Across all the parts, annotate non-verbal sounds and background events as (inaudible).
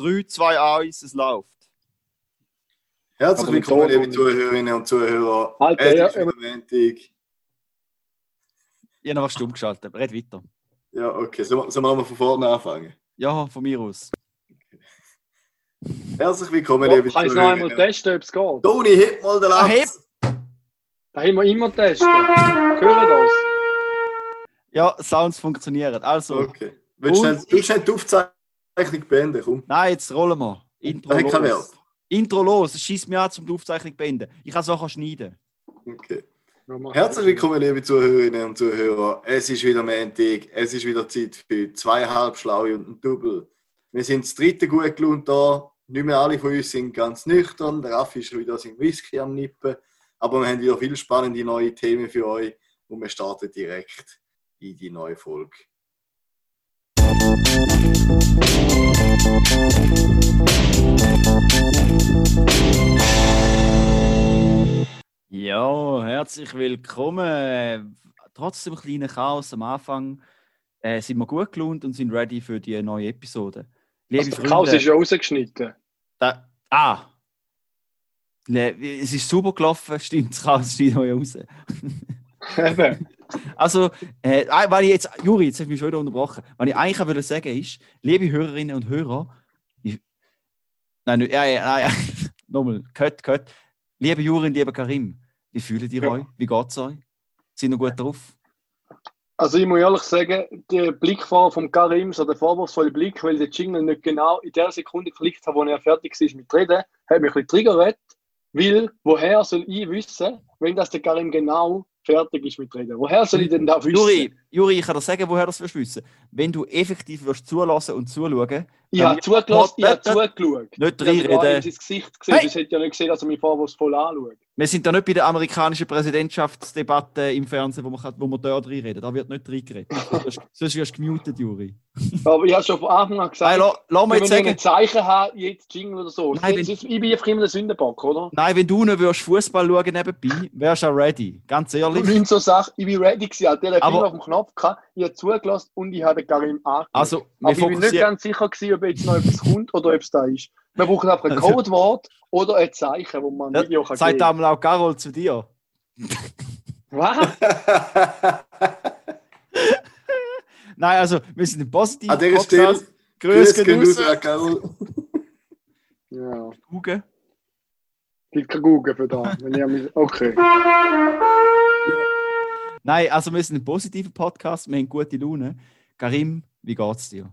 3, 2, 1, es läuft. Herzlich Aber willkommen, liebe und- Zuhörerinnen und Zuhörer. Alter, es ja, ist Montag. Ich habe noch was stumm geschaltet. Red weiter. Ja, okay. Sollen wir, sollen wir von vorne anfangen? Ja, von mir aus. Herzlich willkommen, liebe kann ich noch einmal testen, ob es geht? Toni, heb mal den Ah, Latz. Da haben wir immer testen. Hören das? Ja, Sounds funktionieren. Also, Okay. Willst du schnell, willst du schnell die Aufzeichnung beenden? Komm. nein, jetzt rollen wir. Intro los. Wert. Intro los. Es schießt mir an, zum die Aufzeichnung zu beenden. Ich kann es auch schneiden. Okay. Nochmal. Herzlich willkommen, liebe Zuhörerinnen und Zuhörer. Es ist wieder Montag. Es ist wieder Zeit für zweieinhalb Schlaue und ein Double. Wir sind das dritte gut gelohnt da. Nicht mehr alle von uns sind ganz nüchtern. Der Raffi ist wieder sein Whisky am Nippen. Aber wir haben wieder viele spannende neue Themen für euch und wir starten direkt in die neue Folge. Ja, herzlich willkommen. Trotz dem kleinen Chaos am Anfang äh, sind wir gut gelaunt und sind ready für die neue Episode. Liebe Also, der Chaos ist ja rausgeschnitten. Da, ah! Le- Es ist super gelaufen, (laughs) stimmt, das Chaos steht noch raus. Eben. (laughs) Also, äh, ah, weil ich jetzt, Juri, jetzt habe ich mich schon wieder unterbrochen. Was ich eigentlich wollte sagen ist, liebe Hörerinnen und Hörer, ich, nein, nicht- ja, ja, ja, (laughs) nochmal, cut, cut. Liebe Juri und lieber Karim, wie fühlt ihr Ja. euch? Wie geht es euch? Sind ihr gut drauf? Also ich muss ehrlich sagen, der Blickfahrer vom Karim, so der vorwurfsvolle Blick, weil der Jingle nicht genau in der Sekunde geklickt hat, wo er fertig war mit Reden, hat mich ein bisschen triggert. Weil, woher soll ich wissen, wenn das der Karim genau fertig ist mit Reden? Woher soll ich denn da wissen? Juri, Juri, ich kann dir sagen, woher das wirst wissen. Wenn du effektiv wirst zulassen und zuschauen, ich habe zugelassen, ich habe zugeschaut. nicht Ich habe reinreden. in sein Gesicht gesehen, Hey! ich hätte ja nicht gesehen, dass er mich vorwurfsvoll anschaut. Wir sind da nicht bei der amerikanischen Präsidentschaftsdebatte im Fernsehen, wo man, kann- wo man dort reinreden. Da wird nicht reingeredet. (laughs) Sonst- Sonst wirst du gemutet, Juri. Aber ich habe schon von Anfang an gesagt, Nein, la- lass mir wenn jetzt ich sagen, ein Zeichen habe, jetzt Jingle oder so. Nein, Nein, ich bin einfach immer der Sündenbock, oder? nein, wenn du nicht würdest Fußball schauen nebenbei, wärst du auch ready. Ganz Und ehrlich. nicht so Sachen, ich bin ready gewesen. Der Aber- Finger auf dem Knopf gehabt, ich habe zugelassen und ich habe Karim angeschaut. Also, Aber ich bin nicht ganz sicher gewesen, ob jetzt noch etwas kommt oder ob es da ist. Wir brauchen einfach ein Also- Codewort oder ein Zeichen, wo man ein Video kann sagt geben. einmal auch Carol zu dir. Was? (laughs) Nein, also, wir sind ein positiver An dieser Stelle, Grüß Grüß gehen raus, Carol. Ja, Google. gibt kein Google für da. Okay. Nein, also wir sind ein positiver Podcast, wir haben gute Laune. Karim, wie geht's dir?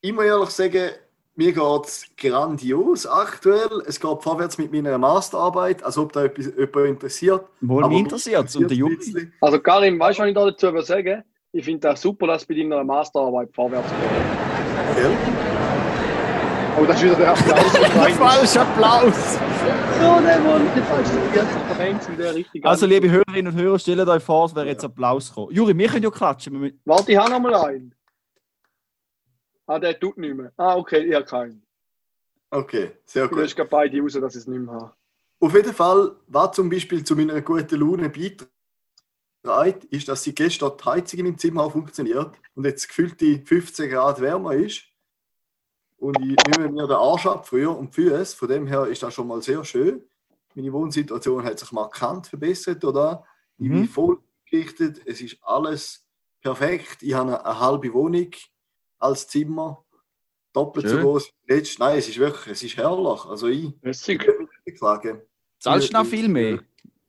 Ich muss ehrlich sagen, mir geht es grandios aktuell. Es geht vorwärts mit meiner Masterarbeit, als ob da etwas, jemand interessiert. Wohl Aber mich interessiert und der Juri. bisschen. Also Karim, weißt du, was ich da dazu sagen Ich finde das super, dass bei deiner Masterarbeit vorwärts geht. Gell? Oh, das ist wieder der Applaus. (laughs) Applaus! Der Mann, der falsche Referenz in der Richtung. Also, liebe Hörerinnen und Hörer, stellt euch vor, es wäre jetzt Applaus gekommen. Juri, wir können ja klatschen. Warte, ich habe noch mal einen. Ah, der tut nicht mehr. Ah, okay, ich habe keinen. Okay, sehr Du gut. hast gerade beide raus, dass ich es nicht mehr habe. Auf jeden Fall, was zum Beispiel zu meiner guten Laune beiträgt, ist, dass sie gestern die Heizung in meinem Zimmer auch funktioniert und jetzt gefühlt die 15 Grad wärmer ist. Und ich nehme mir den Arsch ab früher und die Füße. Von dem her ist das schon mal sehr schön. Meine Wohnsituation hat sich markant verbessert, oder? Ich bin Mhm. voll gerichtet. Es ist alles perfekt. Ich habe eine, eine halbe Wohnung als Zimmer. Doppelt so Schön. groß wie letzt. Nein, es ist wirklich, es ist herrlich. Also ich, Lässig. ich sagen. Zahlst du noch viel mehr,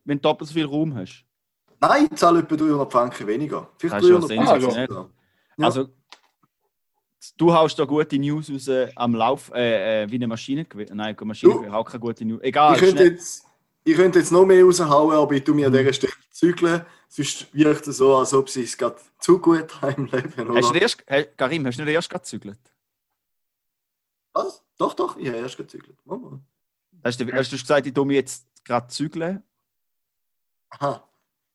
wenn du doppelt so viel Raum hast? Nein, ich zahle etwa 300 Franken weniger. Vielleicht Das ist ja 300 sensationell. Franken. Ja. Du haust da gute News raus am Lauf, äh, äh, wie eine Maschine. Nein, eine Maschine Du- auch keine gute News. Egal, ich, könnte jetzt, ich könnte jetzt noch mehr raushauen, aber ich tue mir an Mhm. dieser Stelle zügeln. Sonst wirkt es so, als ob sie es gerade zu gut (laughs) haben im Leben. Hast du Oder? erst, hey, Karim, hast du nicht erst gerade gezügelt? Was? Doch, doch, ich habe erst gezügelt. Hast du, hast du gesagt, ich tue mich jetzt gerade zügeln? Aha.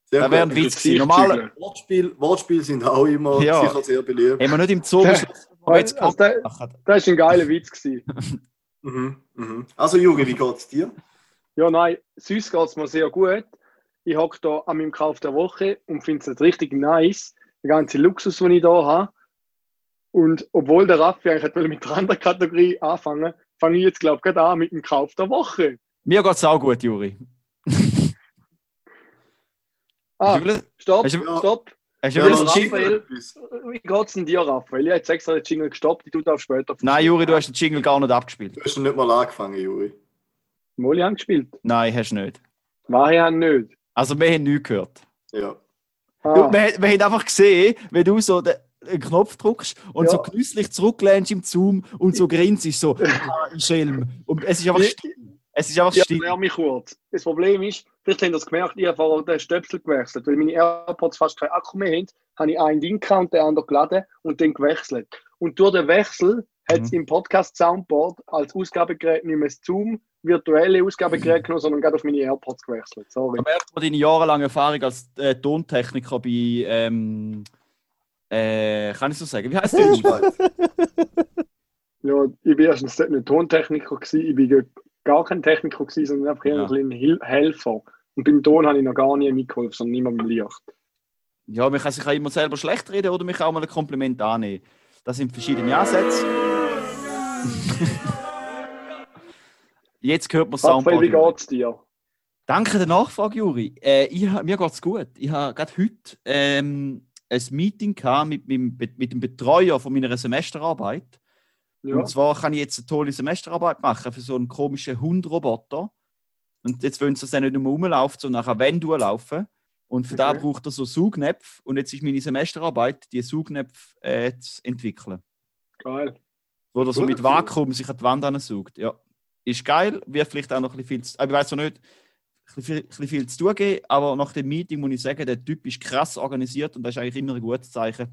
Sehr Das wäre ein. Witz gewesen. Normal Wortspiel, Wortspiele sind auch immer Ja. sicher sehr beliebt. haben wir nicht im Zoo beschlossen, Also, haben. das war ein geiler Witz. Gewesen. (laughs) Mhm, mhm. Also, Juri, wie geht es dir? Ja, nein, sonst geht es mir sehr gut. Ich hocke da an meinem Kauf der Woche und finde es richtig nice. Der ganze Luxus, den ich da habe. Und obwohl der Raffi eigentlich mit der anderen Kategorie anfangen, fange ich jetzt, glaube ich, gerade an mit dem Kauf der Woche. Mir geht's auch gut, Juri. Ah, will- stopp, hast du- stopp. Ja, will- mir Raphael. Wie geht's denn dir, Raphael? Ich habe jetzt extra den Jingle gestoppt, ich tue das später. Nein, Juri, du hast den Jingle gar nicht abgespielt. Du hast ihn nicht mal angefangen, Juri. Molly haben gespielt. Nein, hast du nicht. Wahrheit haben nicht. Also, wir haben nichts gehört. Ja. Ah, Du, wir, wir haben einfach gesehen, wenn du so den, Knopf drückst und Ja. so genüsslich zurücklehnst im Zoom und so grinst, so, (laughs) ah, ein Schelm. Und es ist einfach Ich- still. Es ist einfach Ja, still. mich kurz. Das Problem ist, vielleicht habt ihr das gemerkt, ich habe vorher den Stöpsel gewechselt, weil meine AirPods fast keinen Akku mehr haben, habe ich einen Ding und den anderen geladen und den gewechselt. Und durch den Wechsel hat es Mhm. im Podcast Soundboard als Ausgabegerät nicht mehr Zoom virtuelle Ausgabegerät genommen, sondern gerade auf meine AirPods gewechselt. Sorry. Da merkt man deine jahrelange Erfahrung als äh, Tontechniker bei, ähm, äh, kann ich so sagen, wie heißt der? (laughs) Ja, ich bin erstens nicht Tontechniker gewesen, ich bin gar kein Techniker gewesen, sondern einfach eher Ja. ein Helfer. Und beim Ton habe ich noch gar nie mitgeholfen, sondern immer beim Licht. Ja, man kann sich auch immer selber schlecht reden oder mich auch mal ein Kompliment annehmen. Das sind verschiedene Ansätze. (laughs) Jetzt hört man Raphael, wie Soundboard. geht's dir? Danke der Nachfrage, Juri. Äh, ich, mir geht's gut. Ich habe gerade heute ähm, ein Meeting gehabt mit, Be- mit dem Betreuer von meiner Semesterarbeit. Ja. Und zwar kann ich jetzt eine tolle Semesterarbeit machen für so einen komischen Hundroboter. Und jetzt wollen sie das dann nicht nur rumlaufen, sondern nachher wenn durchlaufen. Und für Okay. das braucht er so Saugnäpfe. Und jetzt ist meine Semesterarbeit, die Saugnäpfe äh, zu entwickeln. Geil. Wo er so mit Vakuum sich an die Wand ansaugt. Ja. Ist geil, wird vielleicht auch noch ein bisschen viel zu, aber ich weiß noch nicht, ein bisschen, viel- ein bisschen viel zu tun geben, aber nach dem Meeting muss ich sagen, der Typ ist krass organisiert und das ist eigentlich immer ein gutes Zeichen.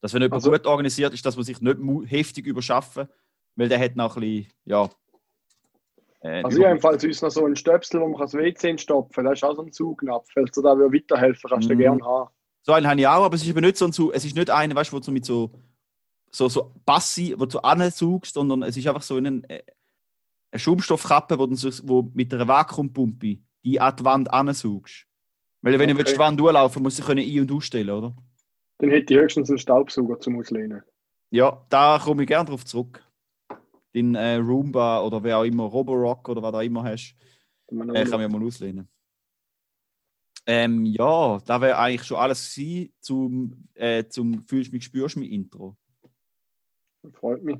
Dass wenn jemand Also- gut organisiert ist, dass man sich nicht heftig überschaffen, weil der hat noch ein bisschen, ja. Äh, Also ich habe jedenfalls uns noch so einen Stöpsel, wo man das WC stopfen kann. Das ist auch so ein Zugnapf. Falls du da weiterhelfen kannst, du Mhm. gerne haben. So einen habe ich auch, aber es ist eben nicht so ein Zug, es ist nicht einer, weißt du, wo du mit so, so, so Passi, wo du ansaugst, sondern es ist einfach so ein, äh, eine Schaumstoffkappe, wo du wo mit einer Vakuumpumpe die an die Wand ansaugst. Weil wenn Okay. du die Wand durchlaufen musst du können ein- und ausstellen, oder? Dann hätte ich höchstens einen Staubsauger zum Auslehnen. Ja, da komme ich gerne drauf zurück. Den äh, Roomba oder wer auch immer, Roborock oder was auch immer hast, äh, kann man mal auslehnen. Ähm, ja, da wäre eigentlich schon alles gewesen zum, äh, zum Fühlst mich, spürst mich Intro. Freut mich.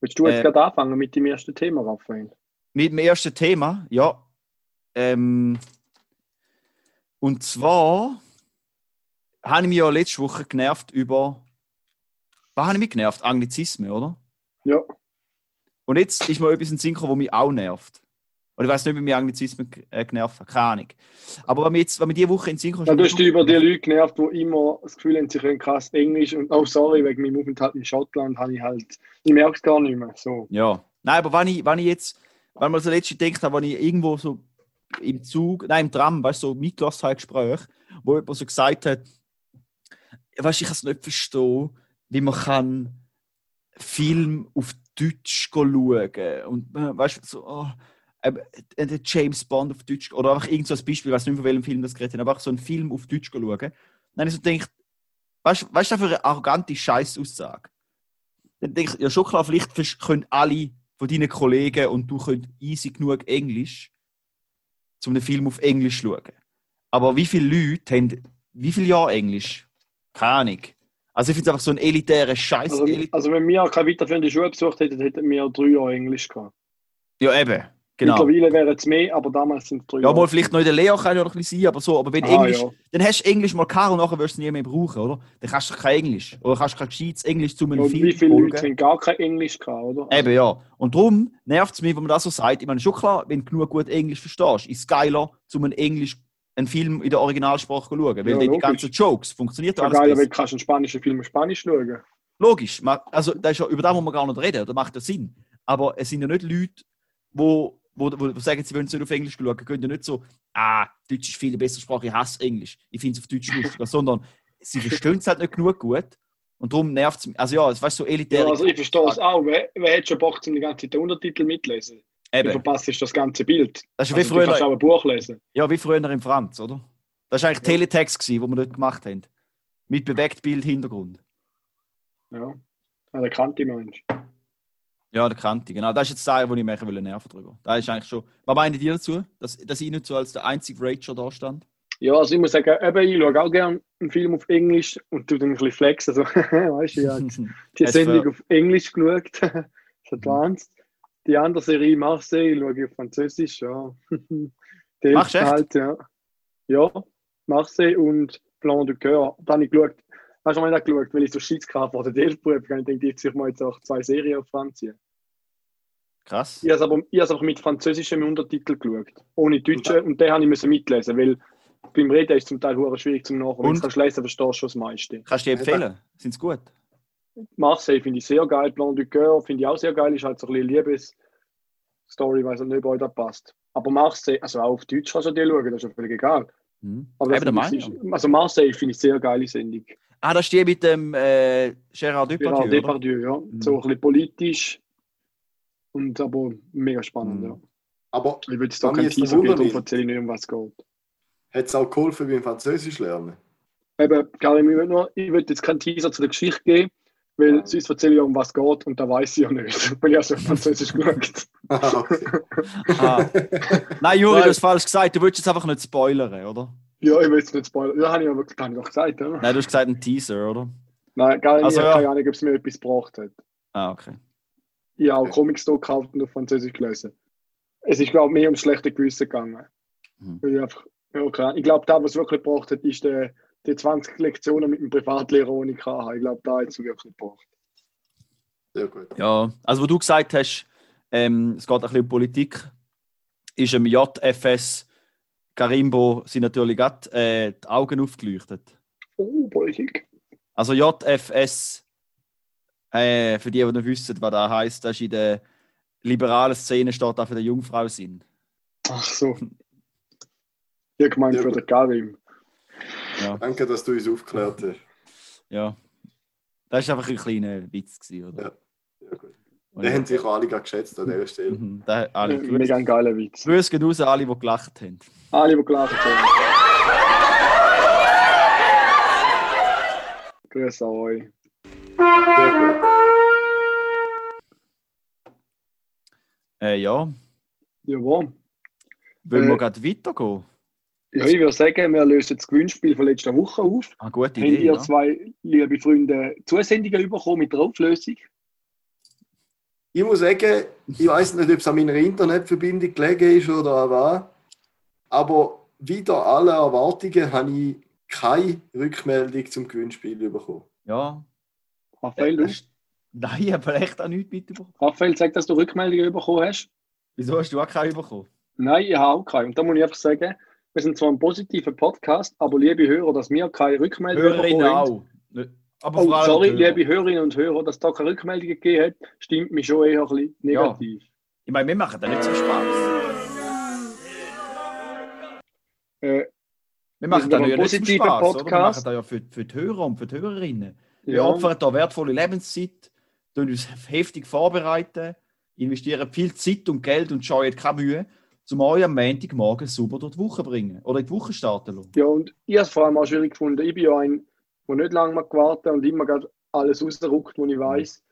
Willst du jetzt Äh, gerade anfangen mit dem ersten Thema, Raphael? Mit dem ersten Thema, ja. Ähm, und zwar habe ich mich ja letzte Woche genervt über. Was habe ich mich genervt? Anglizismen, oder? Ja. Und jetzt ist mir etwas in Sinn gekommen, was mich auch nervt. Oder ich weiß nicht, wie mich Anglizismen äh, genervt hat, keine Ahnung. Aber wenn mir jetzt, wenn mir diese Woche in Sinn kommt, Ja, du hast dich über die Leute genervt, die immer das Gefühl haben, sie können krass Englisch und oh sorry, wegen meinem Aufenthalt in Schottland habe ich halt, ich merke es gar nicht mehr. So. Ja. Nein, aber wenn ich, wenn ich jetzt, wenn man so letztens denkt, wenn ich irgendwo so im Zug, nein, im Tram, weißt du, so mitgelassen habe, Gespräch, wo jemand so gesagt hat, weißt du, ich kann es nicht verstehen, wie man kann Film auf Deutsch schauen und äh, weißt du, so, oh, äh, James Bond auf Deutsch oder einfach irgend so ein Beispiel, ich weiß nicht, von welchem Film das geredet hat, aber auch so einen Film auf Deutsch schauen. Dann ich so gedacht, weißt du, was für eine arrogante Scheißaussage? Dann denke ich, ja schon klar, vielleicht können alle von deinen Kollegen und du könnt easy genug Englisch, um einen Film auf Englisch zu schauen. Aber wie viele Leute haben, wie viele Jahre Englisch? Keine Ahnung. Also ich finde es einfach so ein elitärer Scheiß. Also, also wenn wir keine weiterführende Schule besucht hätten, hätten wir drei Jahre Englisch gehabt. ja, eben. Genau. Mittlerweile wären es mehr, aber damals sind es drei Ja, Jahre. mal vielleicht noch in der Lehre kann ja noch ein bisschen sein, aber so. Aber wenn Ah, Englisch, ja. dann hast du Englisch mal gehabt und nachher wirst du es nie mehr brauchen, oder? Dann kannst du kein Englisch. Oder kannst du kein gescheites Englisch zu einem Und Film wie viele folgen. Leute haben gar kein Englisch gehabt, oder? Eben, ja. Und darum nervt es mich, wenn man das so sagt. Ich meine, schon klar, wenn du genug gut Englisch verstehst, ist es geiler, zum einen Englisch einen Film in der Originalsprache schauen. Weil Ja, die ganzen Jokes funktioniert Ja, alles geil, wenn du kannst einen spanischen Film auf Spanisch schauen. Logisch. Also, das ist ja, über das muss man gar nicht reden. Das macht ja Sinn. Aber es sind ja nicht Leute, wo, wo, wo, sagen, sie wollen es nicht auf Englisch schauen. Gehen ja nicht so, ah, Deutsch ist viel bessere Sprache, ich hasse Englisch. Ich finde es auf Deutsch lustiger. (laughs) Sondern sie verstehen es halt nicht genug gut. Und darum nervt es mich. Also ja, es weißt so elitär. Ja, also ich verstehe es auch. Wer, wer hat schon Bock, um die ganze Zeit den Untertitel mitlesen? Du Eben. verpasst ist das ganze Bild. Das ist wie Also, du kannst früher, auch ein Buch lesen. ja, wie früher im Franz, oder? Das war eigentlich Teletext, gewesen, wo wir dort gemacht haben. Mit Bewegtbild Hintergrund. Ja. ja der kannte Mensch. Ja, der Kanti, genau. Das ist jetzt der, wo ich mich will nerven drüber. Da ist eigentlich schon. Was meint ihr dazu, dass, dass ich nicht so als der einzige Rager da stand? Ja, also ich muss sagen, eben, ich schaue auch gerne einen Film auf Englisch und tu dann ein bisschen flex. Also, (laughs) weißt du, ja, (laughs) die Sendung auf Englisch geschaut. das ist advanced. Die andere Serie Marseille schaue ich auf Französisch, ja. (laughs) Machst du halt, ja. Ja, Marseille und Plan de Coeur. Da habe ich geschaut. Hast du mal nicht geschaut, weil ich so Schiss hatte vor der Delfprüfung. Ich denke, jetzt ich mal jetzt auch zwei Serien auf Französisch. Krass. Ich habe es aber, ich habe es aber mit französischem Untertitel geschaut. Ohne Deutsche. Und den habe ich müssen mitlesen, weil beim Reden ist es zum Teil schwierig zum Nachholen. Wenn Und? du kannst lesen, verstehst du schon das meiste. Kannst du dir empfehlen? Sind sie gut? Marseille finde ich sehr geil. Plan du Coeur finde ich auch sehr geil. Ist halt so ein bisschen Liebesstory, weiß nicht, ob euch das passt. Aber Marseille, also auch auf Deutsch kannst du dir schauen, das ist ja völlig egal. Mhm. Aber Eben der das Meinung. ist, also Marseille finde ich sehr geile Sendung. Ah, das steht mit dem äh, Gérard Gerard Depardieu, oder? Depardieu, ja. Mhm. So ein bisschen politisch und aber mega spannend, Mhm. ja. Aber Ich würde es da jetzt Teaser geben, darum erzähle ich nicht, um was es geht. hat es auch geholfen beim Französisch lernen? Eben, Karim, ich will jetzt keinen Teaser zu der Geschichte geben, weil Ja. sonst erzähle ich um was es geht und da weiß ich ja nicht, (laughs) weil ich also Französisch (laughs) geschaut Ah, okay. Ah. Nein, Juri, Nein. du hast falsch gesagt. Du willst jetzt einfach nicht spoilern, oder? Ja, ich will jetzt nicht spoilern. Ja, habe ich aber das habe ich doch gesagt, oder? Nein, du hast gesagt ein Teaser, oder? Nein, Karim, Also, ich habe ja. keine Ahnung, ob es mir etwas gebracht hat. Ah, okay. Ich habe auch Comics gekauft und auf Französisch gelesen. Es ist, glaube ich, mehr ums schlechte Gewissen gegangen. Mhm. Ich, einfach, ja, klar. ich glaube, da, was es wirklich gebraucht hat, ist der, die 20 Lektionen mit dem Privatlehrer, ich hatte. Ich glaube, da hat es wirklich gebraucht. Sehr gut. Ja, also wo du gesagt hast, ähm, es geht ein bisschen um Politik, ist im JFS Karimbo sind natürlich gerade äh, die Augen aufgeleuchtet. Oh, Politik. Also JFS, äh, für die, die nicht wissen, was das heisst, das ist in der liberalen Szene steht da für den Jungfrau sind. Ach so. Ich gemeint Ja, für gut. den Karim. Ja, Danke, dass du uns aufgeklärt hast. ja. Das war einfach ein kleiner Witz, gewesen, oder? Ja. Sehr gut. Den haben sich alle gerade geschätzt an dieser Stelle. Mhm, da, alle, Mega Grüße, ein geiler Witz. Grüße gehen raus an alle, die gelacht haben. Alle, die gelacht haben. Grüße an euch. Sehr gut. Äh, ja, Jawohl. wollen wir Äh, gerade weitergehen? Ja, ich würde sagen, wir lösen das Gewinnspiel von letzter Woche auf. Ah, gute Idee. ihr Ja. zwei, liebe Freunde, Zusendungen bekommen mit der Auflösung? Ich muss sagen, ich weiß nicht, ob es an meiner Internetverbindung gelegen ist oder an was, aber wieder alle Erwartungen habe ich keine Rückmeldung zum Gewinnspiel bekommen. ja. Raphael, Äh, du? ist- Nein, aber echt auch nichts mitbekommen. Raphael, sag, dass du Rückmeldungen bekommen hast. Wieso hast du auch keinen bekommen? Nein, ich habe auch keine. Und da muss ich einfach sagen, wir sind zwar ein positiver Podcast, aber liebe Hörer, dass wir keine Rückmeldungen Hörerinnen bekommen haben. auch. Nicht- Aber Oh, sorry, liebe Hörerinnen und Hörer, dass da keine Rückmeldungen gegeben hat, stimmt mich schon eher ein bisschen negativ. Ich meine, wir machen da nicht so Spaß. Äh, Wir machen da ja positiver Spaß, oder? Wir Podcast. machen da ja für, für die Hörer und für die Hörerinnen. Wir ja, opfern da wertvolle Lebenszeit, tun uns (laughs) heftig vorbereiten, investieren viel Zeit und Geld und scheuen keine Mühe, um euch am Montagmorgen sauber durch die Woche zu bringen oder in die Woche starten lassen. ja, und ich habe es vor allem auch schwierig gefunden. Ich bin ja ein, der nicht lange mal gewartet und immer gerade alles rausruckt, was ich weiß,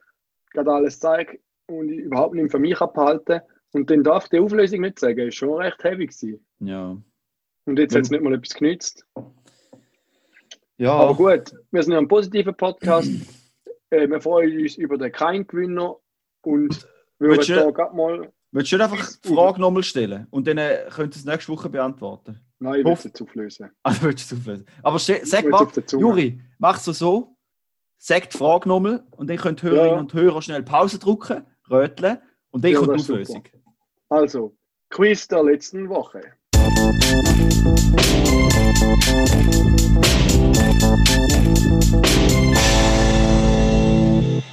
gerade alles zeigt und ich überhaupt nicht für mich abhalten. Und dann darf die Auflösung nicht sagen, ist schon recht heavy gewesen. Ja. Und jetzt Ja. hat es nicht mal etwas genützt. Ja, Aber gut, wir sind ja ein positiver Podcast. äh, wir freuen uns über den kein Gewinner und würden da gerade mal. Willst du nicht einfach die Frage nochmal stellen und dann äh, könnt ihr es nächste Woche beantworten? Nein, ich will es jetzt auflösen. (laughs) Ah, du willst es auflösen. Aber sag mal. Juri, mach es so, sag die Frage nochmal und dann könnt Hörerinnen Ja. und Hörer schnell Pause drücken, röteln und dann Ja, kommt die Auflösung. Also, Quiz der letzten Woche.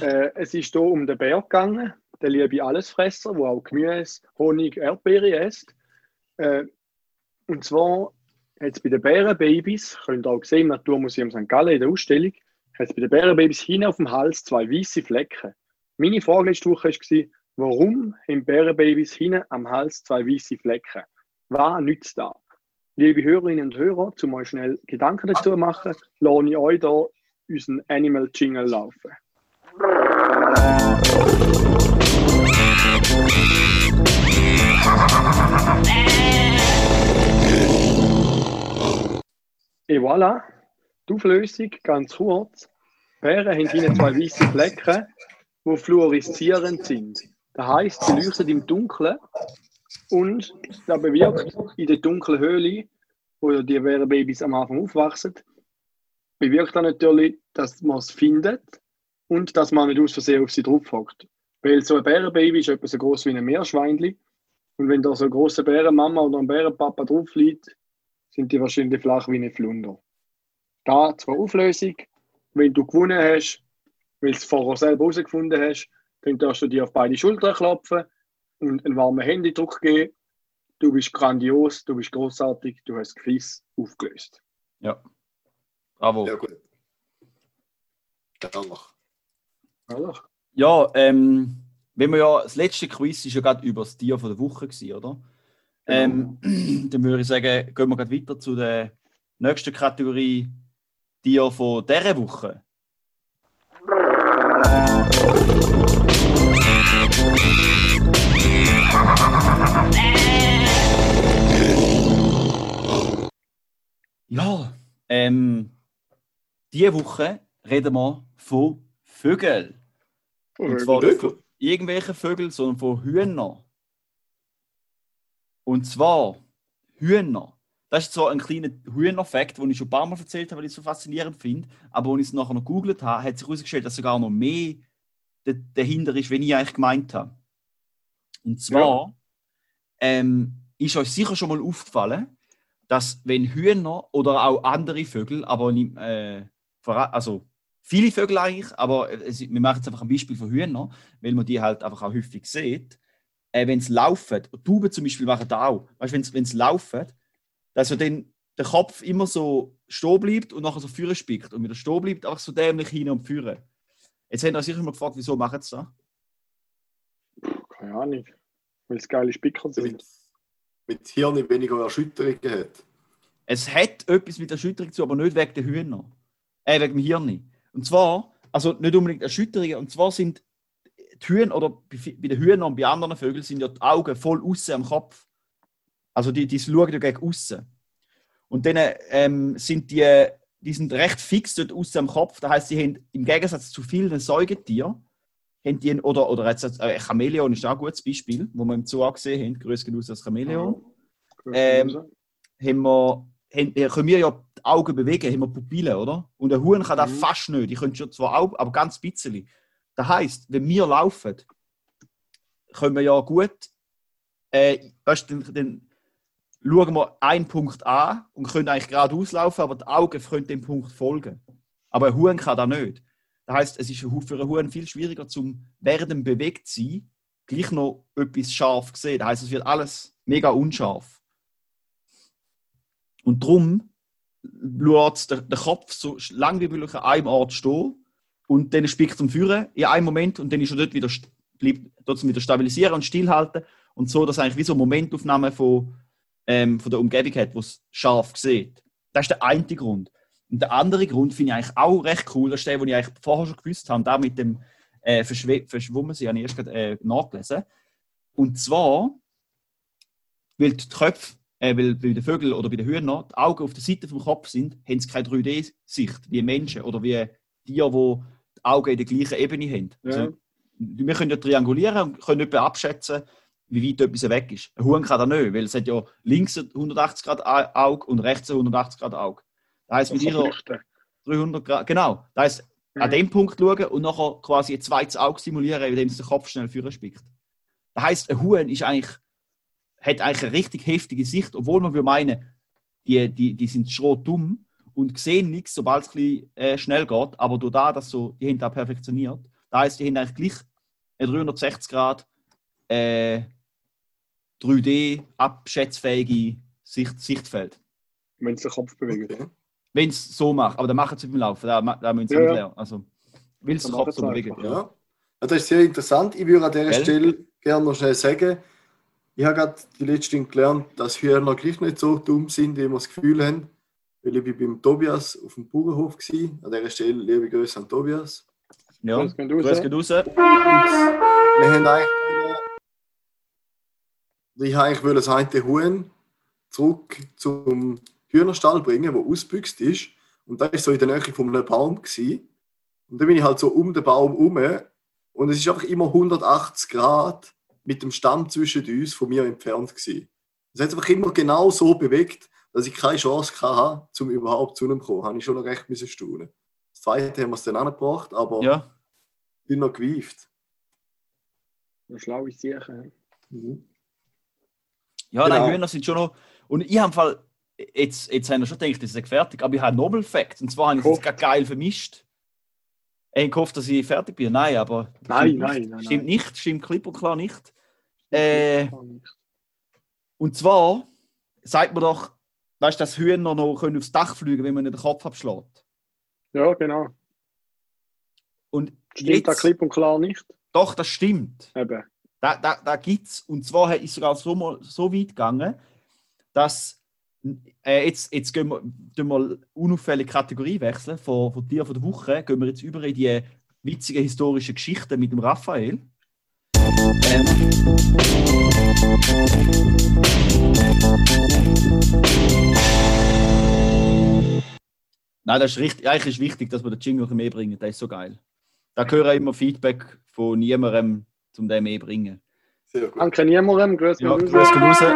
Äh, es ist hier um den Bär gegangen, der liebe Allesfresser, der auch Gemüse, Honig, Erdbeere isst. Äh, und zwar hat es bei den Bärenbabys, könnt ihr auch sehen im Naturmuseum St. Gallen in der Ausstellung, hat es bei den Bärenbabys hinten auf dem Hals zwei weiße Flecken. Meine Frage letzte Woche war, warum haben Bärenbabys hinten am Hals zwei weiße Flecken? Was nützt das? Liebe Hörerinnen und Hörer, zum euch schnell Gedanken dazu machen, lasse ich euch hier unseren Animal Jingle laufen. Et voilà, die Auflösung ganz kurz. Bären haben hinten zwei weiße Flecken, die fluoreszierend sind. Das heisst, sie leuchten im Dunkeln und das bewirkt in der dunklen Höhle, wo die Bärenbabys am Anfang aufwachsen, bewirkt das natürlich, dass man es findet und dass man nicht aus Versehen auf sie drauf hockt. Weil so ein Bärenbaby ist etwa so groß wie ein Meerschweinli. Und wenn da so eine große Bärenmama oder ein Bärenpapa drauf liegt, sind die wahrscheinlich flach wie eine Flunder. Da zur Auflösung. Wenn du gewonnen hast, weil du es vorher selber herausgefunden hast, dann darfst du dir auf beide Schultern klopfen und einen warmen Händedruck geben. Du bist grandios, du bist großartig, du hast Quiz aufgelöst. Ja. Bravo. Ja, gut. Danach. Oder? Ja, ähm, wenn wir ja, das letzte Quiz ist ja gerade über das Tier von der Woche gewesen, oder? Ähm, (clears throat) dann würde ich sagen, gehen wir gerade weiter zu der nächsten Kategorie Tier von dieser Woche. Ja, ähm, diese Woche reden wir von Vögeln. Und zwar nicht von irgendwelchen Vögeln, sondern von Hühnern. Und zwar Hühner. Das ist zwar ein kleiner Hühner-Fakt, den ich schon ein paar Mal erzählt habe, weil ich es so faszinierend finde, aber als ich es nachher noch gegoogelt habe, hat sich herausgestellt, dass sogar noch mehr da- dahinter ist, wenn ich eigentlich gemeint habe. Und zwar ähm, ist euch sicher schon mal aufgefallen, dass wenn Hühner oder auch andere Vögel, aber äh, also viele Vögel eigentlich, aber es, wir machen jetzt einfach ein Beispiel von Hühnern, weil man die halt einfach auch häufig sieht, äh, wenn sie laufen, Tauben zum Beispiel machen das auch, weißt du, wenn sie laufen, dass ja dann der Kopf immer so stehen bleibt und nachher so führen spickt und wieder stehen bleibt, einfach so dämlich hin und führen. Jetzt haben wir sicher mal gefragt, wieso machen sie das? Keine Ahnung. Weil es geile Spicker sind. Mit, mit Hirn weniger Erschütterungen hat. Es hat etwas mit Erschütterung zu, aber nicht wegen den Hühnern. Äh, wegen dem Hirn. Und zwar, also nicht unbedingt Erschütterungen, und zwar sind die Hühner, oder bei den Hühnern und bei anderen Vögeln sind ja die Augen voll außen am Kopf. Also die, die schauen ja gegen außen. Und dann ähm, sind die, die sind recht fix dort außen am Kopf. Das heißt, sie haben im Gegensatz zu vielen Säugetieren, haben die, ein- oder, oder jetzt, äh, ein Chamäleon ist auch ein gutes Beispiel, wo wir im Zoo auch gesehen haben, grüß genug als Chamäleon Ähm, haben wir, haben, äh, können wir ja die Augen bewegen, haben wir Pupillen, oder? Und ein Huhn kann das Mhm. fast nicht. Die können schon zwar auch, aber ganz ein bisschen. Das heisst, wenn wir laufen, können wir ja gut, äh, weißt, dann, dann schauen wir einen Punkt an und können eigentlich geradeaus laufen, aber die Augen können dem Punkt folgen. Aber ein Huhn kann das nicht. Das heisst, es ist für einen Huhn viel schwieriger, zum während dem bewegt sein, gleich noch etwas scharf zu sehen. Das heisst, es wird alles mega unscharf. Und darum der, der Kopf so lang wie möglich an einem Ort stehen und dann spickt zum Führen in einem Moment und dann ist er dort wieder, bleibt trotzdem wieder stabilisieren und stillhalten und so, dass er eigentlich wie so eine Momentaufnahme von, ähm, von der Umgebung hat, wo es scharf sieht. Das ist der eine Grund. Und der andere Grund finde ich eigentlich auch recht cool, das ist der, den ich eigentlich vorher schon gewusst habe, da mit dem äh, Verschwe Verschwommen, sie habe ich erst gerade äh, nachgelesen. Und zwar, weil die Köpfe, äh, weil bei den Vögeln oder bei den Hühnern die Augen auf der Seite vom Kopf sind, haben sie keine 3D-Sicht wie Menschen oder wie Tiere, die die Augen in der gleichen Ebene haben. Ja. Also, wir können ja triangulieren und können etwa abschätzen, wie weit etwas weg ist. Ein Huhn kann das nicht, weil es hat ja links ein 180 Grad Au- Auge und rechts ein 180 Grad Auge. Das heisst, mit ihrer 300 Grad, genau. Das heisst, Ja. an dem Punkt schauen und nachher quasi ein zweites Auge simulieren, indem es den Kopf schnell führen spickt. Das heisst, ein Huhn ist eigentlich, hat eigentlich eine richtig heftige Sicht, obwohl man würde meinen, die, die, die sind schon dumm und sehen nichts, sobald es ein bisschen, äh, schnell geht. Aber durch das, dass so, die haben das perfektioniert. Das heisst, die haben eigentlich gleich ein 360 Grad äh, 3D abschätzfähige Sicht, Sichtfeld. Wenn es den Kopf bewegt. Okay. Wenn es so macht, aber dann machen sie beim Laufen, da, da müssen sie Ja, nicht lernen. Also, will es den Kopf so bewegen. Ja. Ja. ja, das ist sehr interessant. Ich würde an dieser Gell? Stelle gerne noch schnell sagen, ich habe gerade die letzten gelernt, dass Hühner gleich nicht so dumm sind, wie wir das Gefühl haben. Weil ich bin beim Tobias auf dem Bauernhof war. An dieser Stelle liebe Grüße an Tobias. Ja, Grüß gehen raus. Grüß geht raus. Und wir haben eigentlich. Ich wollte eigentlich das eine Huhn zurück zum Hühnerstall bringen, wo ausgebüxt ist. Und da war so in der Nähe von einem Baum. Gewesen. Und dann bin ich halt so um den Baum herum. Und es ist einfach immer 180 Grad mit dem Stamm zwischen uns von mir entfernt. Gewesen. Es hat sich einfach immer genau so bewegt, dass ich keine Chance hatte, um überhaupt zu ihm zu kommen. Da habe ich schon noch recht müssen staunen. Das zweite haben wir es dann angebracht, aber Ja. bin noch gewieft. Eine schlaue Sache. Mhm. Ja, Genau. nein, Hühner sind schon noch. Und ich habe im Fall, jetzt, jetzt haben wir schon gedacht, das ist fertig, aber ich habe Nobel Fact. Und zwar habe ich es gerade geil vermischt. Ich habe gehofft, dass ich fertig bin. Nein, aber. Nein, stimmt nein, nicht. nein, Stimmt nein. nicht, stimmt klipp und klar nicht. Äh, und zwar sagt man doch, weißt du, dass Hühner noch können aufs Dach fliegen wenn man ihnen den Kopf abschlägt. Ja, genau. Und Stimmt da jetzt, klipp und klar nicht? doch, das stimmt. Eben. Da, da, da gibt es, und zwar ist es sogar so, so weit gegangen, dass äh, jetzt, jetzt gehen wir, tun wir unauffällige Kategorie wechseln, von, von Tier von der Woche, gehen wir jetzt über in die witzige historische Geschichte mit dem Raphael. Nein, das ist richtig. Eigentlich ist wichtig, dass wir den Jingle mehr bringen. Das ist so geil. Da höre ich immer Feedback von niemandem, um den mehr bringen. Sehr gut. Danke niemandem. Grüß Ja, grüß raus. (laughs)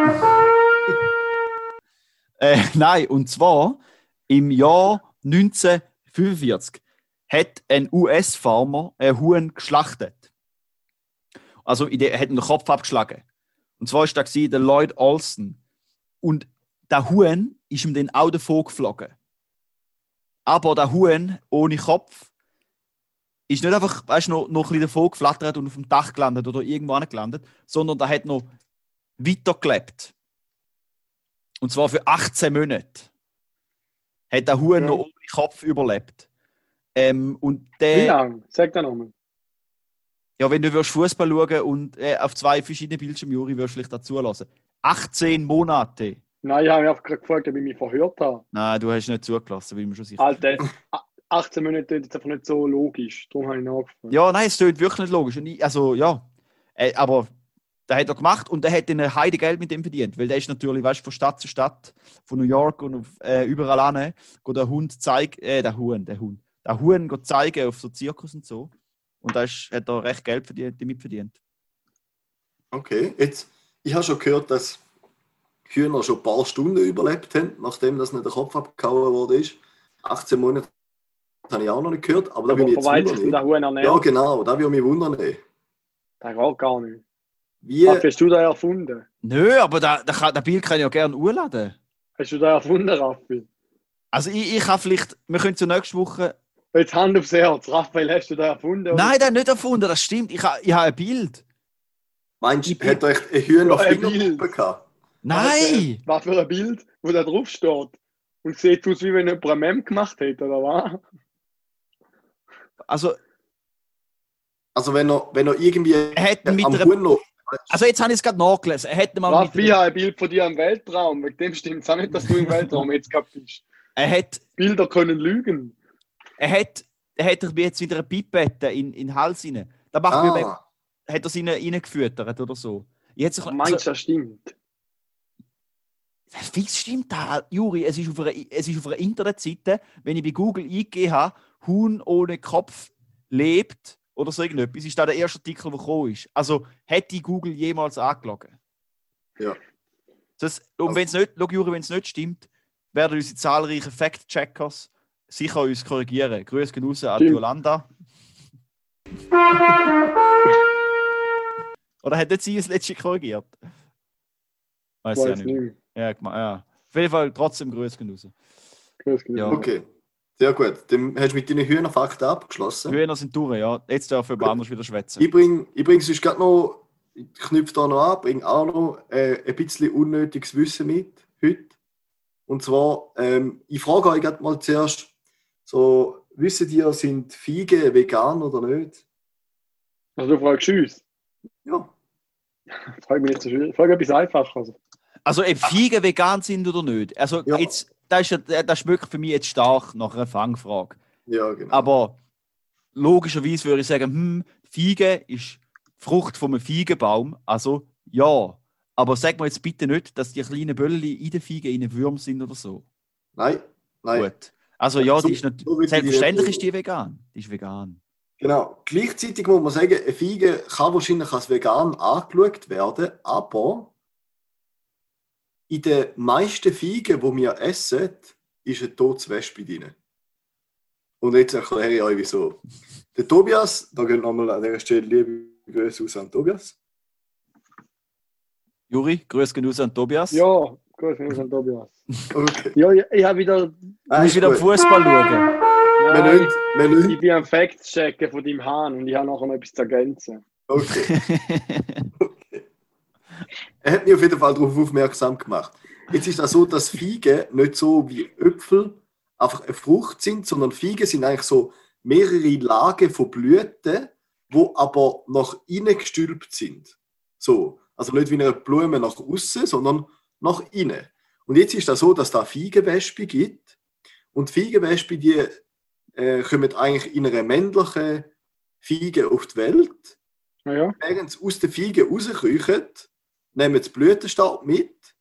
äh, nein, und zwar im Jahr 1945 hat ein US-Farmer ein Huhn geschlachtet. Also der- er hat den Kopf abgeschlagen. Und zwar war da der Lloyd Olson. Und der Huhn ist ihm dann auch davon geflogen. Aber der Huhn ohne Kopf ist nicht einfach weißt, noch, noch ein bisschen davon geflattert und auf dem Dach gelandet oder irgendwo gelandet, sondern der hat noch weitergelebt. Und zwar für 18 Monate. Hat der Huhn Ja. noch ohne Kopf überlebt. Ähm, und Wie der, lange? Sag da nochmal. Ja, wenn du würdest Fußball schauen und äh, auf zwei verschiedene Bildschirme, Juri, würdest du vielleicht dazu lassen. 18 Monate. Nein, ich habe mich einfach gerade gefragt, ob ich mich verhört habe. Nein, du hast nicht zugelassen, bin mir schon sicher. Alter, a- 18 Minuten ist jetzt einfach nicht so logisch. Darum habe ich nachgefragt. Ja, nein, es klingt wirklich nicht logisch. Ich, also, ja. Äh, aber der hat er gemacht und der hat dann Heide Geld mit dem verdient. Weil der ist natürlich, weißt du, von Stadt zu Stadt, von New York und auf, äh, überall an, geht der Hund zeigen, äh, der Huhn, der Hund. Der Huhn geht zeigen auf so Zirkus und so. Und da ist, hat er recht Geld verdient, damit verdient. Okay, jetzt, ich habe schon gehört, dass Hühner schon ein paar Stunden überlebt haben, nachdem das nicht der Kopf abgehauen wurde. 18 Monate habe ich auch noch nicht gehört, aber da würde mich jetzt wundern. Ja, genau, da würde mich wundern. Der geht gar nicht. Wie, Was hast du da erfunden? Nö, aber der, der, kann, der Bild kann ich ja gerne urladen. Hast du da erfunden, Raffi? Also ich, ich habe vielleicht, wir können zur nächsten Woche. Jetzt Hand aufs Herz. Raphael, hast du da erfunden? oder? Nein, der hat nicht erfunden, das stimmt. Ich habe ich ha ein Bild. meinst ich du, hat euch ein Hühner ein Fingerpuppe Bild. gehabt? Nein! Was für ein Bild, wo da drauf steht. Und sieht aus, wie wenn jemand ein Mem gemacht hätte, oder was? Also, Also wenn er, wenn er irgendwie er hat mit am einer Huhn noch... Also jetzt habe ich es gerade nachgelesen. Er hätte mal Raffi, mit, ich habe ein Bild von dir im Weltraum. Wegen dem stimmt es auch nicht, dass du im (laughs) Weltraum jetzt gehabt bist. er hat, Bilder können lügen. Er hat, er hat jetzt wieder eine Pipette in, in den Hals rein. Da macht Ah, hat er sie rein- reingefüttert oder so. Jetzt, also, Meinst du, das stimmt? Fix stimmt da, Juri. Es ist, auf einer, es ist auf einer Internetseite, wenn ich bei Google eingegeben habe, Huhn ohne Kopf lebt oder so irgendetwas, ist da der erste Artikel, der gekommen ist. Also hätte Google jemals angelogen. Ja. Das, und Also- wenn es nicht, schau, Juri, wenn es nicht stimmt, werden unsere zahlreichen Fact-Checkers sicher uns korrigieren. Grüße gehen raus an. Yolanda. Oder hat sie das letzte korrigiert? Weiß ich ja Weiß nicht. nicht. Ja, ja. Auf jeden Fall trotzdem Grüße gehen raus. Grüß Gott. Ja. okay. Sehr gut. Dann hast du mit deinen Hühnerfakten abgeschlossen. Hühner sind durch, ja. Jetzt darf jemand anders wieder schwätzen. Ich bringe ich bring sonst gerade noch, ich knüpfe da noch an, bringe auch noch äh, ein bisschen unnötiges Wissen mit heute. Und zwar, ähm, ich frage euch gerade mal zuerst, so, wisst ihr, sind Feigen vegan oder nicht? Also du fragst uns. Ja. (laughs) Frag mich nicht so schwierig. Frag etwas einfacher. Also, ob Feigen vegan sind oder nicht. Also, Ja. jetzt, das, ist, ja- das schmeckt für mich jetzt stark nach einer Fangfrage. Ja, genau. Aber logischerweise würde ich sagen, hm, Fiege ist Frucht von einem Feigenbaum. Also ja. Aber sag mir jetzt bitte nicht, dass die kleinen Bölli in den Feigen in Würm sind oder so. Nein, nein. Gut. Also ja, So- die ist nicht, so die selbstverständlich nicht- ist die vegan. Die ist vegan. Genau. Gleichzeitig muss man sagen, eine Feige kann wahrscheinlich als vegan angeschaut werden, aber in den meisten Feigen, die wir essen, ist ein totes Wespe drin. Und jetzt erkläre ich euch, wieso. Der Tobias, da geht nochmal an dieser Stelle liebe Grüße aus an Tobias. Juri, grüß gehen raus an Tobias. Ja, gut, wir sind Tobias. Okay. Ja, ich, ich habe wieder. du Ah, musst ist wieder. Fußball schauen. Nein, nicht, wir ich nicht. bin am Facts checken von deinem Hahn und ich habe nachher noch etwas zu ergänzen. Okay. (laughs) Er hat mich auf jeden Fall darauf aufmerksam gemacht. Jetzt ist das so, dass Feigen nicht so wie Äpfel einfach eine Frucht sind, sondern Feigen sind eigentlich so mehrere Lagen von Blüten, wo aber nach innen gestülpt sind. So. Also nicht wie eine Blume nach außen, sondern nach innen. Und jetzt ist das so, dass da Feigenwespe gibt. Und Feigenwespe, die äh, kommen eigentlich in einer männlichen Feige auf die Welt Naja, während sie aus den Feigen rauskriechen, nehmen sie Blütenstaub mit.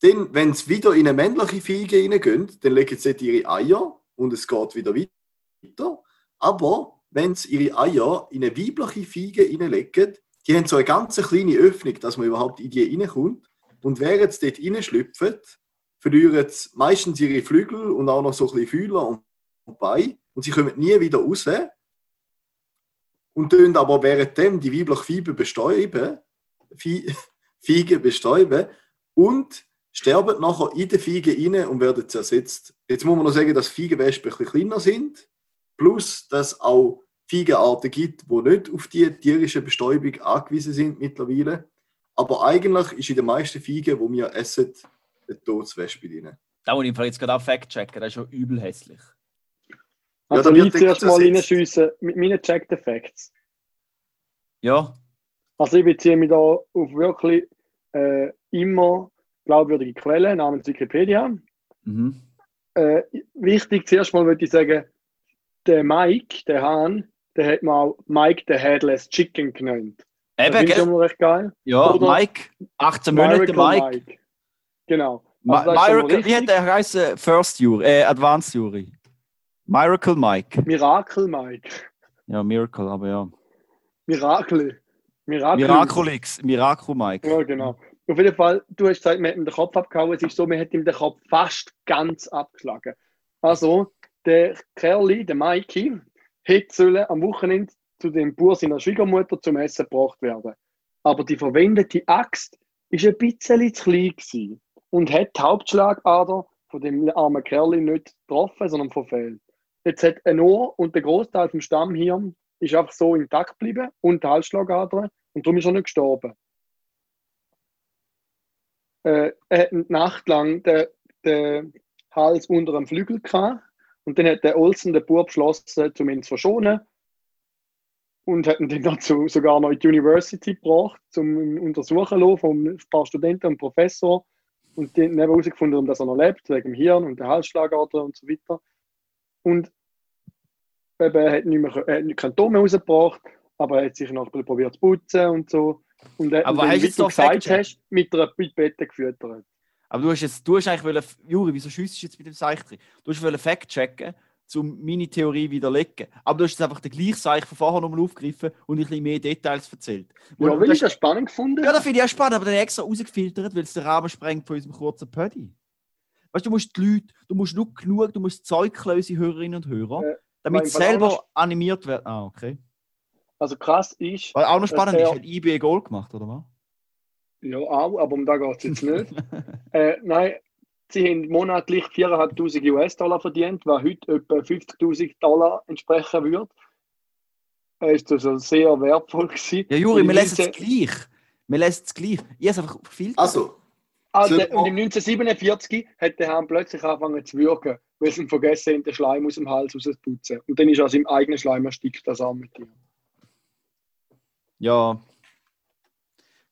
Dann, wenn sie wieder in eine männliche Feige hineingehen, dann legen sie ihre Eier und es geht wieder weiter. Aber wenn sie ihre Eier in eine weibliche Feige hineinlegen, die haben so eine ganz kleine Öffnung, dass man überhaupt in die hineinkommt. Und während sie dort hineinschlüpfen, verlieren sie meistens ihre Flügel und auch noch so ein bisschen Fühler und Beine. Und sie kommen nie wieder raus und tun aber währenddem die weibliche Fiebe bestäuben, Fie- (laughs) Fiege bestäuben und sterben nachher in die Fiege rein und werden zersetzt. Jetzt muss man noch sagen, dass Fiegenwespen ein bisschen kleiner sind, plus dass auch Fiegenarten gibt, die nicht auf die tierische Bestäubung angewiesen sind mittlerweile. Aber eigentlich ist in den meisten Fiegen, die wir essen, ein totes Wespe drin. Da muss ich im Fall jetzt gerade auch fact-checken, das ist schon übel hässlich. also wird ich zuerst mal reinschiessen mit meinen Checked Facts. Ja, Also ich beziehe mich da auf wirklich äh, immer glaubwürdige Quellen namens Wikipedia. mhm. Äh, wichtig, zuerst mal würde ich sagen, der Mike, der Hahn, der hat mal Mike the Headless Chicken genannt. Das Eben, gell? mal recht geil. Ja, Oder- Mike, 18 Monate Miracle Mike. Genau. Also das ist Miracle, wie hat der heißen? First Jury, äh, Advanced Jury. Miracle Mike. Miracle Mike. Ja, Miracle, aber ja. Miracle. Miracle. Miraculix, Miracle Mike. Ja, genau. Auf jeden Fall, du hast gesagt, man hat ihm den Kopf abgehauen. Es ist so, man hat ihm den Kopf fast ganz abgeschlagen. Also, der Kerli, der Mikey, hätte sollen am Wochenende zu dem Bauer seiner Schwiegermutter zum Essen gebracht werden. Aber die verwendete Axt ist ein bisschen zu klein und hat die Hauptschlagader von dem armen Kerli nicht getroffen, sondern verfehlt. Jetzt hat ein Ohr und der Großteil vom Stammhirn ist einfach so intakt geblieben und die Halsschlagader und darum ist er nicht gestorben äh, er hat eine Nacht lang den, den Hals unter dem Flügel gehabt. Und dann hat der Olsen den Bub beschlossen, um ihn zu verschonen. Und hat ihn dann dazu sogar noch in die University gebracht, um ihn untersuchen zu lassen von ein paar Studenten und Professor. Und die haben eben herausgefunden, dass er noch lebt, wegen dem Hirn und der Halsschlagader und so weiter. Und eben, er hat nicht mehr, er hat keinen Ton mehr rausgebracht, aber er hat sich noch ein bisschen probiert zu putzen und so. Und er hat Aber hast wie du gesagt hast, mit einer Pipette gefüttert. Aber du hast jetzt, du hast eigentlich wollen, Juri, wieso schiessst du jetzt mit dem Seich drin? Du hast wollen Fact checken, um meine Theorie widerlegen. Aber du hast jetzt einfach den gleichen Seich von vorher nochmal aufgegriffen und ein bisschen mehr Details erzählt. Und, Ja, weil das, ich das spannend gefunden ja, das finde ich auch spannend, aber dann extra rausgefiltert, weil es den Rahmen sprengt von unserem kurzen Pödi. Weißt du, du musst die Leute, du musst nur genug, du musst Zeug unsere Hörerinnen und Hörer, Äh, damit sie selber Fall- animiert werden. Ah, okay. Also krass ist, Was auch noch spannend er- ist, hat IB ein Goal gemacht, oder was? ja auch, aber um da geht es jetzt nicht. (laughs) äh, nein, sie haben monatlich 4'500 US-Dollar verdient, was heute etwa 50'000 Dollar entsprechen würde. Äh, ist also sehr wertvoll gewesen. Ja, Juri, wir lesen es 19 gleich. Wir lesen es gleich. Ich habe einfach gefiltert. Also, Ah, und im 1947 hat der Herr plötzlich angefangen zu wirken, weil sie ihm vergessen haben, den Schleim aus dem Hals rauszuputzen. Und dann ist er aus seinem eigenen Schleim erstickt, das arme Tier. Ja.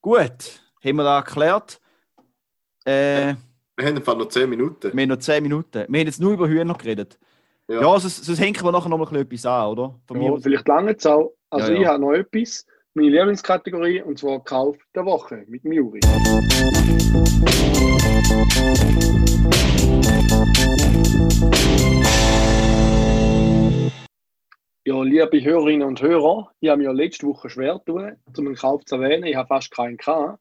Gut, haben wir da erklärt. Äh, wir haben einfach noch 10 Minuten. wir haben noch 10 Minuten. Wir haben jetzt nur über Hühner geredet. Ja. Ja, sonst, sonst hängen wir nachher noch mal ein bisschen etwas an, oder? Von mir Ja, vielleicht lange es auch. Also Ja, ja. ich habe noch etwas, meine Lieblingskategorie, und zwar Kauf der Woche mit dem Juri. Ja, liebe Hörerinnen und Hörer, ich habe mir letzte Woche schwer getan, um einen Kauf zu erwähnen. Ich habe fast keinen gehabt.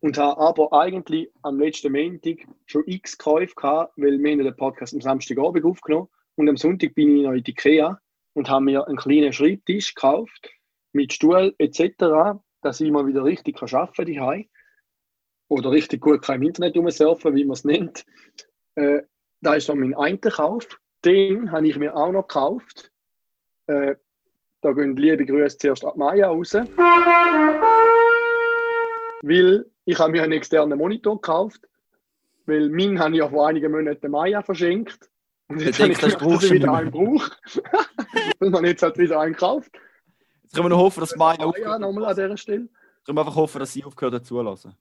Und habe aber eigentlich am letzten Montag schon x Käufe gehabt, weil wir den Podcast am Samstagabend aufgenommen und am Sonntag bin ich noch in die Ikea und habe mir einen kleinen Schreibtisch gekauft mit Stuhl etc., dass ich mal wieder richtig arbeiten kann oder richtig gut kann im Internet rumsurfen, wie man es nennt. Äh, da ist dann mein einer Kauf. Den habe ich mir auch noch gekauft. Äh, da gehen liebe Grüße zuerst die Maya raus. Weil ich habe mir einen externen Monitor gekauft, weil meinen habe ich ja vor einigen Monaten Maya verschenkt. Und jetzt habe ich das gedacht, dass ich wieder einen brauche. (laughs) und man jetzt halt wieder einen gekauft. Jetzt können wir noch hoffen, dass Maya Maya aufgehört nochmal an dieser Stelle. Können wir einfach hoffen, dass sie aufgehört hat zulassen.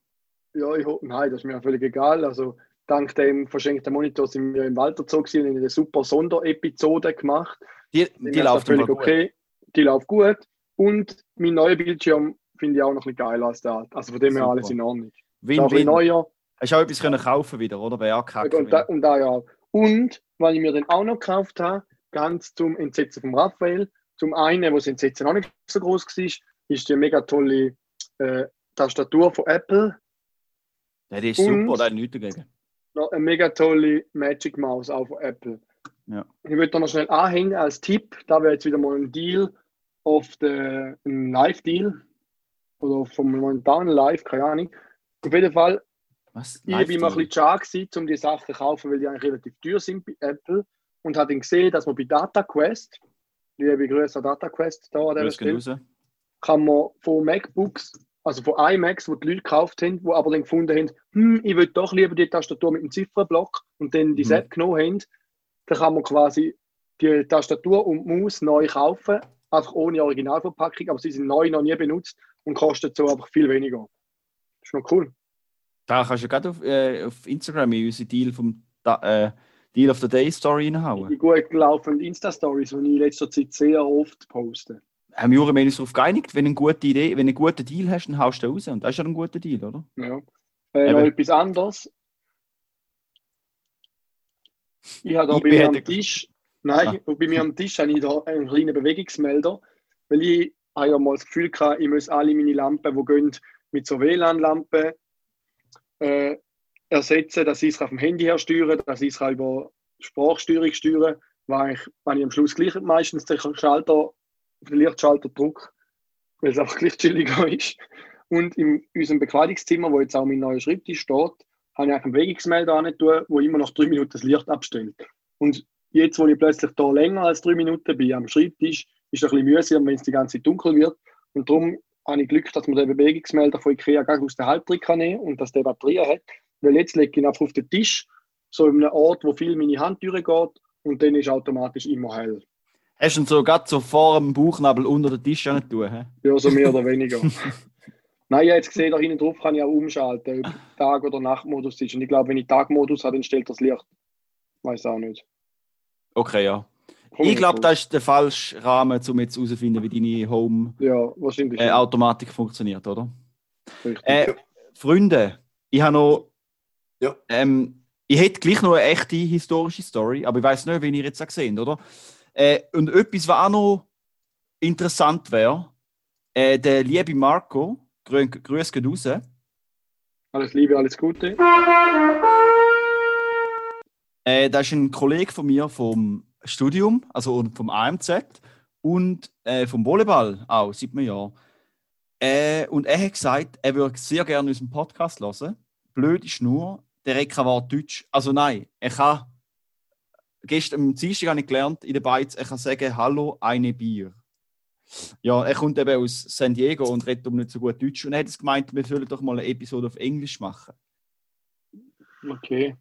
Ja, ich hoffe, nein, das ist mir völlig egal. Also, dank dem verschenkten Monitor sind wir im Walterzoo gewesen und eine super Sonderepisode gemacht. Die, die läuft völlig gut. okay. Die läuft gut. Und mein neuer Bildschirm finde ich auch noch ein bisschen geiler als der. Also von dem her alles in Ordnung. Ist auch Win, win. neuer. Hast du auch etwas können kaufen wieder, oder? Bei AKK. Und da, und da ja. Und, weil ich mir den auch noch gekauft habe, ganz zum Entsetzen von Raphael, zum einen, wo das Entsetzen noch nicht so groß war, ist die mega tolle äh, Tastatur von Apple. Ja, die ist Und- super, da hat nichts dagegen. noch eine mega tolle Magic Mouse auch von Apple. Ja. Ich würde da noch schnell anhängen als Tipp. Da wäre jetzt wieder mal ein Deal auf der ein Live-Deal oder vom momentanen Live, keine Ahnung. Auf jeden Fall, Was? ich bin immer ein bisschen schade gewesen, um die Sachen zu kaufen, weil die eigentlich relativ teuer sind bei Apple. Und habe dann gesehen, dass man bei DataQuest, liebe Grüße an DataQuest da an dieser Stelle, kann man von MacBooks, also von iMacs, die die Leute gekauft haben, die aber dann gefunden haben, hm, ich will doch lieber die Tastatur mit dem Ziffernblock und dann die Mhm. App genommen haben, dann kann man quasi die Tastatur und die Maus neu kaufen, einfach ohne Originalverpackung, aber sie sind neu noch nie benutzt und kosten so einfach viel weniger. ist noch cool. Da kannst du gerade auf, äh, auf Instagram in unsere Deal vom äh, Deal of the Day Story Die reinhauen. gut gelaufenen Insta-Stories, die ich in letzter Zeit sehr oft poste. Haben wir uns darauf geeinigt, wenn du eine gute Idee, wenn du einen guten Deal hast, dann haust du raus. Und das ist ja ein guter Deal, oder? Ja. Äh, noch etwas anderes. Ich habe da Ich bei mir am Tisch, nein, bei mir am Tisch habe ich da einen kleinen Bewegungsmelder, weil ich habe ja mal das Gefühl gehabt, ich muss alle meine Lampen, die gehen, mit so WLAN-Lampen äh, ersetzen, dass ich es auf dem Handy her steuern, dass ich es über Sprachsteuerung steuern, weil ich, wenn ich am Schluss gleich meistens den Schalter, den Lichtschalter drücke, weil es einfach gleich chilliger (laughs) ist. Und in unserem Bekleidungszimmer, wo jetzt auch mein neuer Schreibtisch steht, habe ich einen Bewegungsmelder an tun, wo immer nach drei Minuten das Licht abstellt. Und jetzt, wo ich plötzlich da länger als drei Minuten bin am Schreibtisch, ist ein bisschen mühsam, wenn es die ganze Zeit dunkel wird. Und darum habe ich Glück, dass man den Bewegungsmelder von Ikea gleich aus der Halbtrick kann nehmen und dass der Batterien hat. Weil jetzt lege ich ihn einfach auf den Tisch, so in einem Ort, wo viel meine Hand durchgeht und dann ist automatisch immer hell. Hast du ihn so gerade so vor dem Bauchnabel unter den Tisch nicht tun? hä? Ja, so mehr oder (laughs) weniger. Nein, habe jetzt gesehen, da hinten drauf kann ich auch umschalten, ob Tag- oder Nachtmodus ist. Und ich glaube, wenn ich Tagmodus habe, dann stellt das Licht. Weiß auch nicht. Okay, ja. Ich glaube, das ist der falsche Rahmen, um jetzt herauszufinden, wie deine Ja, wahrscheinlich. Home-Automatik funktioniert, oder? Äh, Freunde, ich habe noch. Ja. Ähm, ich hätte gleich noch eine echte historische Story, aber ich weiß nicht, wie ihr jetzt auch seht, oder? Äh, und etwas, was auch noch interessant wäre, äh, der liebe Marco, grü grüß geht raus, Alles Liebe, alles Gute. äh, das ist ein Kollege von mir vom Studium, also vom AMZ und äh, vom Volleyball auch, seit einem Jahr. Äh, und er hat gesagt, er würde sehr gerne unseren Podcast hören. Blöd ist nur, der Rekka war Deutsch. Also nein, er kann. Gestern am Dienstag habe ich gelernt, in der Beiz, er kann sagen, hallo, eine Bier. Ja, er kommt eben aus San Diego und redet um nicht so gut Deutsch. Und er hat es gemeint, wir sollen doch mal eine Episode auf Englisch machen. Okay.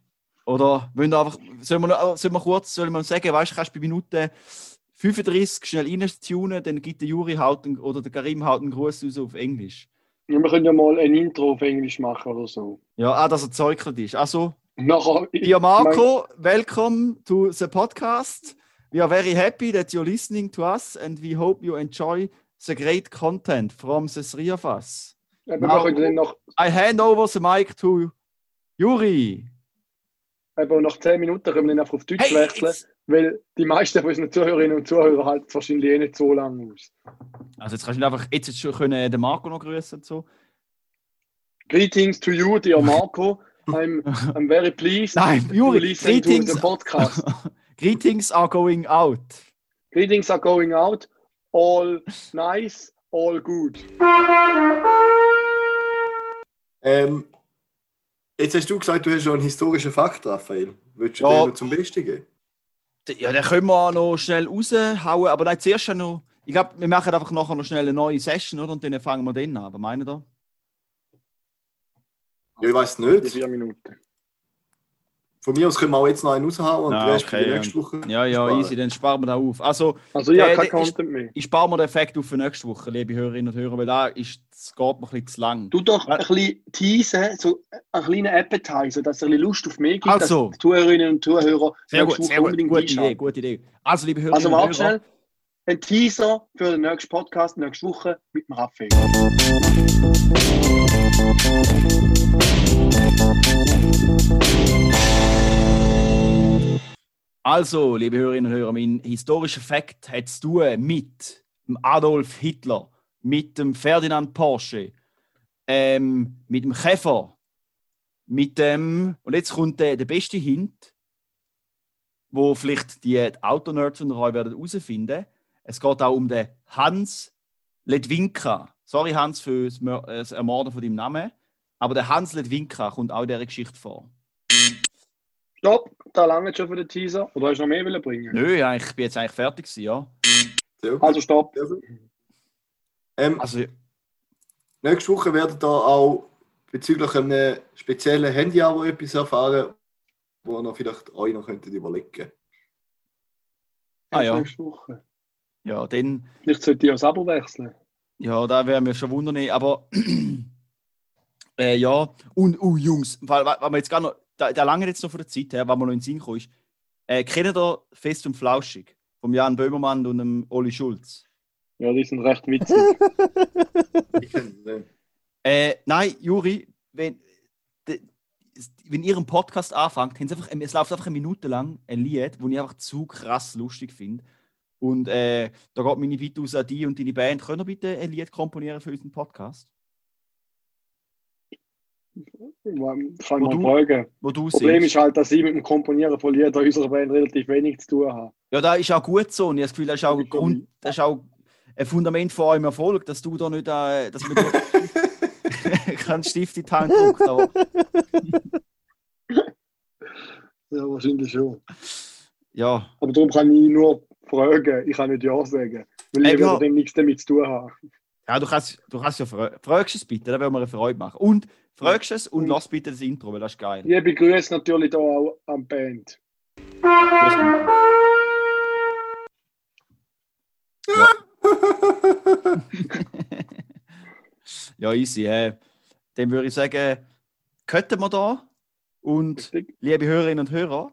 Oder wollen wir einfach, sollen wir, noch- sollen wir kurz sollen wir sagen, weißt du, kannst du bei Minute 35 schnell reintunen, dann gibt der Juri einen, oder der Karim halt einen Gruß raus auf Englisch. Ja, wir können ja mal ein Intro auf Englisch machen oder so. Ja, ah, dass er zeugelt ist. Also, nachher, dear Marco, welcome to the podcast. We are very happy that you're listening to us and we hope you enjoy the great content from the three of us. Können dann nach, I hand over the mic to Juri. Eben nach 10 Minuten können wir dann einfach auf Deutsch wechseln, jetzt- weil die meisten von unseren Zuhörerinnen und Zuhörer halten es wahrscheinlich eh nicht so lange aus. Also jetzt kannst du einfach jetzt schon können den Marco noch grüßen und so. Greetings to you, dear (laughs) Marco. I'm, I'm very pleased (laughs) Nein, to Juri, listen to greetings, the podcast. (laughs) greetings are going out. Greetings are going out. All nice, all good. Ähm, jetzt hast du gesagt, du hast schon einen historischen Fakt, Raphael. Willst du Ja. den noch zum Besten geben? Ja, den können wir auch noch schnell raushauen, aber nein, zuerst noch. Ich glaube, wir machen einfach nachher noch schnell eine neue Session, oder? Und dann fangen wir den an. Was meinen ihr? Ja, ich weiß nicht. vier Minuten. Von mir aus können wir auch jetzt noch einen raushauen und Ah, okay, für die nächste Woche. Ja, ja, sparen. easy, dann sparen wir da auf. Also, Also ich habe Äh, kein Content mehr. ich spare mir den Effekt auf für nächste Woche, liebe Hörerinnen und Hörer, weil da ist, es geht mir ein bisschen zu lang. Du doch ein bisschen teasen, so einen kleinen Appetizer, dass er ein bisschen Lust auf mich gibt, Also. dass die Zuhörerinnen und Zuhörer Sehr nächste gut, Woche sehr gut. unbedingt Gute Idee, gute Idee. Also, liebe Hörerinnen Also und warte Hörer. schnell. Ein Teaser für den nächsten Podcast nächste Woche mit dem Raphael. Also, liebe Hörerinnen und Hörer, mein historischer Fakt hat zu tun mit Adolf Hitler, mit dem Ferdinand Porsche, ähm, mit dem Käfer, mit dem, und jetzt kommt der, der beste Hint, wo vielleicht die Autonerds unter euch werden herausfinden. Es geht auch um den Hans Ledwinka. Sorry, Hans, für äh, das Ermorden von deinem Namen. Aber der Hans Ledwinka kommt auch in dieser Geschichte vor. Stopp, da lange schon für den Teaser. Oder hast du noch mehr wollen bringen? Nö, ja, ich bin jetzt eigentlich fertig gewesen, ja. Sehr. Also stopp. Ähm, Also, nächste Woche werdet ihr auch bezüglich einem speziellen Handy-Abo etwas erfahren, wo ihr noch vielleicht euch noch könntet überlegen Ah, ja. Nächste Woche. ja, dann, Vielleicht sollte ich das Abo wechseln. ja, da wäre mir schon wundern, aber (clears throat) äh, ja, und, uh, Jungs, weil, weil weil wir jetzt gar noch, da, da lange jetzt noch von der Zeit her, weil wir noch in den Sinn gekommen ist, äh, kennt ihr Fest und Flauschig vom Jan Böhmermann und dem Oli Schulz? Ja, die sind recht witzig. (laughs) Ich. Äh, nein, Juri, wenn, de, wenn ihr einen Podcast anfangt, sie einfach, es läuft einfach eine Minute lang ein Lied, das ich einfach zu krass lustig finde. Und äh, da geht meine Bitte aus an die und deine Band. Könnt ihr bitte ein Lied komponieren für unseren Podcast? Mal du- fragen. Wo du Das Problem singst. ist halt, dass ich mit dem Komponieren von Liedern unserer Band relativ wenig zu tun habe. Ja, das ist auch gut so. Und ich habe das Gefühl, das ist auch, Grund, das ist auch ein Fundament von eurem Erfolg, dass du da nicht, äh, dass man (laughs) keinen Stift in die Hand. Aber Ja, wahrscheinlich schon. ja, Aber darum kann ich nur fragen, ich kann nicht Ja sagen. Weil ich Eben, ja. nichts damit zu tun haben. Ja du, kannst, du kannst ja fra fragst es bitte, dann werden wir eine Freude machen. Und fragst es und lass bitte das Intro, weil das ist geil. Ich begrüße natürlich da auch am Band. Gut. (laughs) ja, easy. Äh, dann würde ich sagen, könnten wir da. Und Richtig? liebe Hörerinnen und Hörer,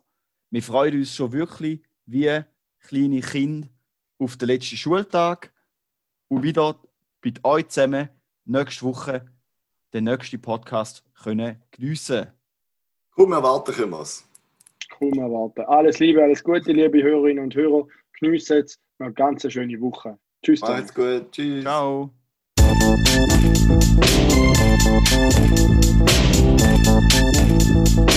wir freuen uns schon wirklich wie kleine Kinder auf den letzten Schultag und wieder mit euch zusammen nächste Woche den nächsten Podcast können geniessen können. Kaum erwarten können wir es. Kaum erwarten. Alles Liebe, alles Gute, liebe Hörerinnen und Hörer. Geniessen jetzt noch eine ganz schöne Woche. Tschüss. Macht's gut. Tschüss. Ciao. Thank you.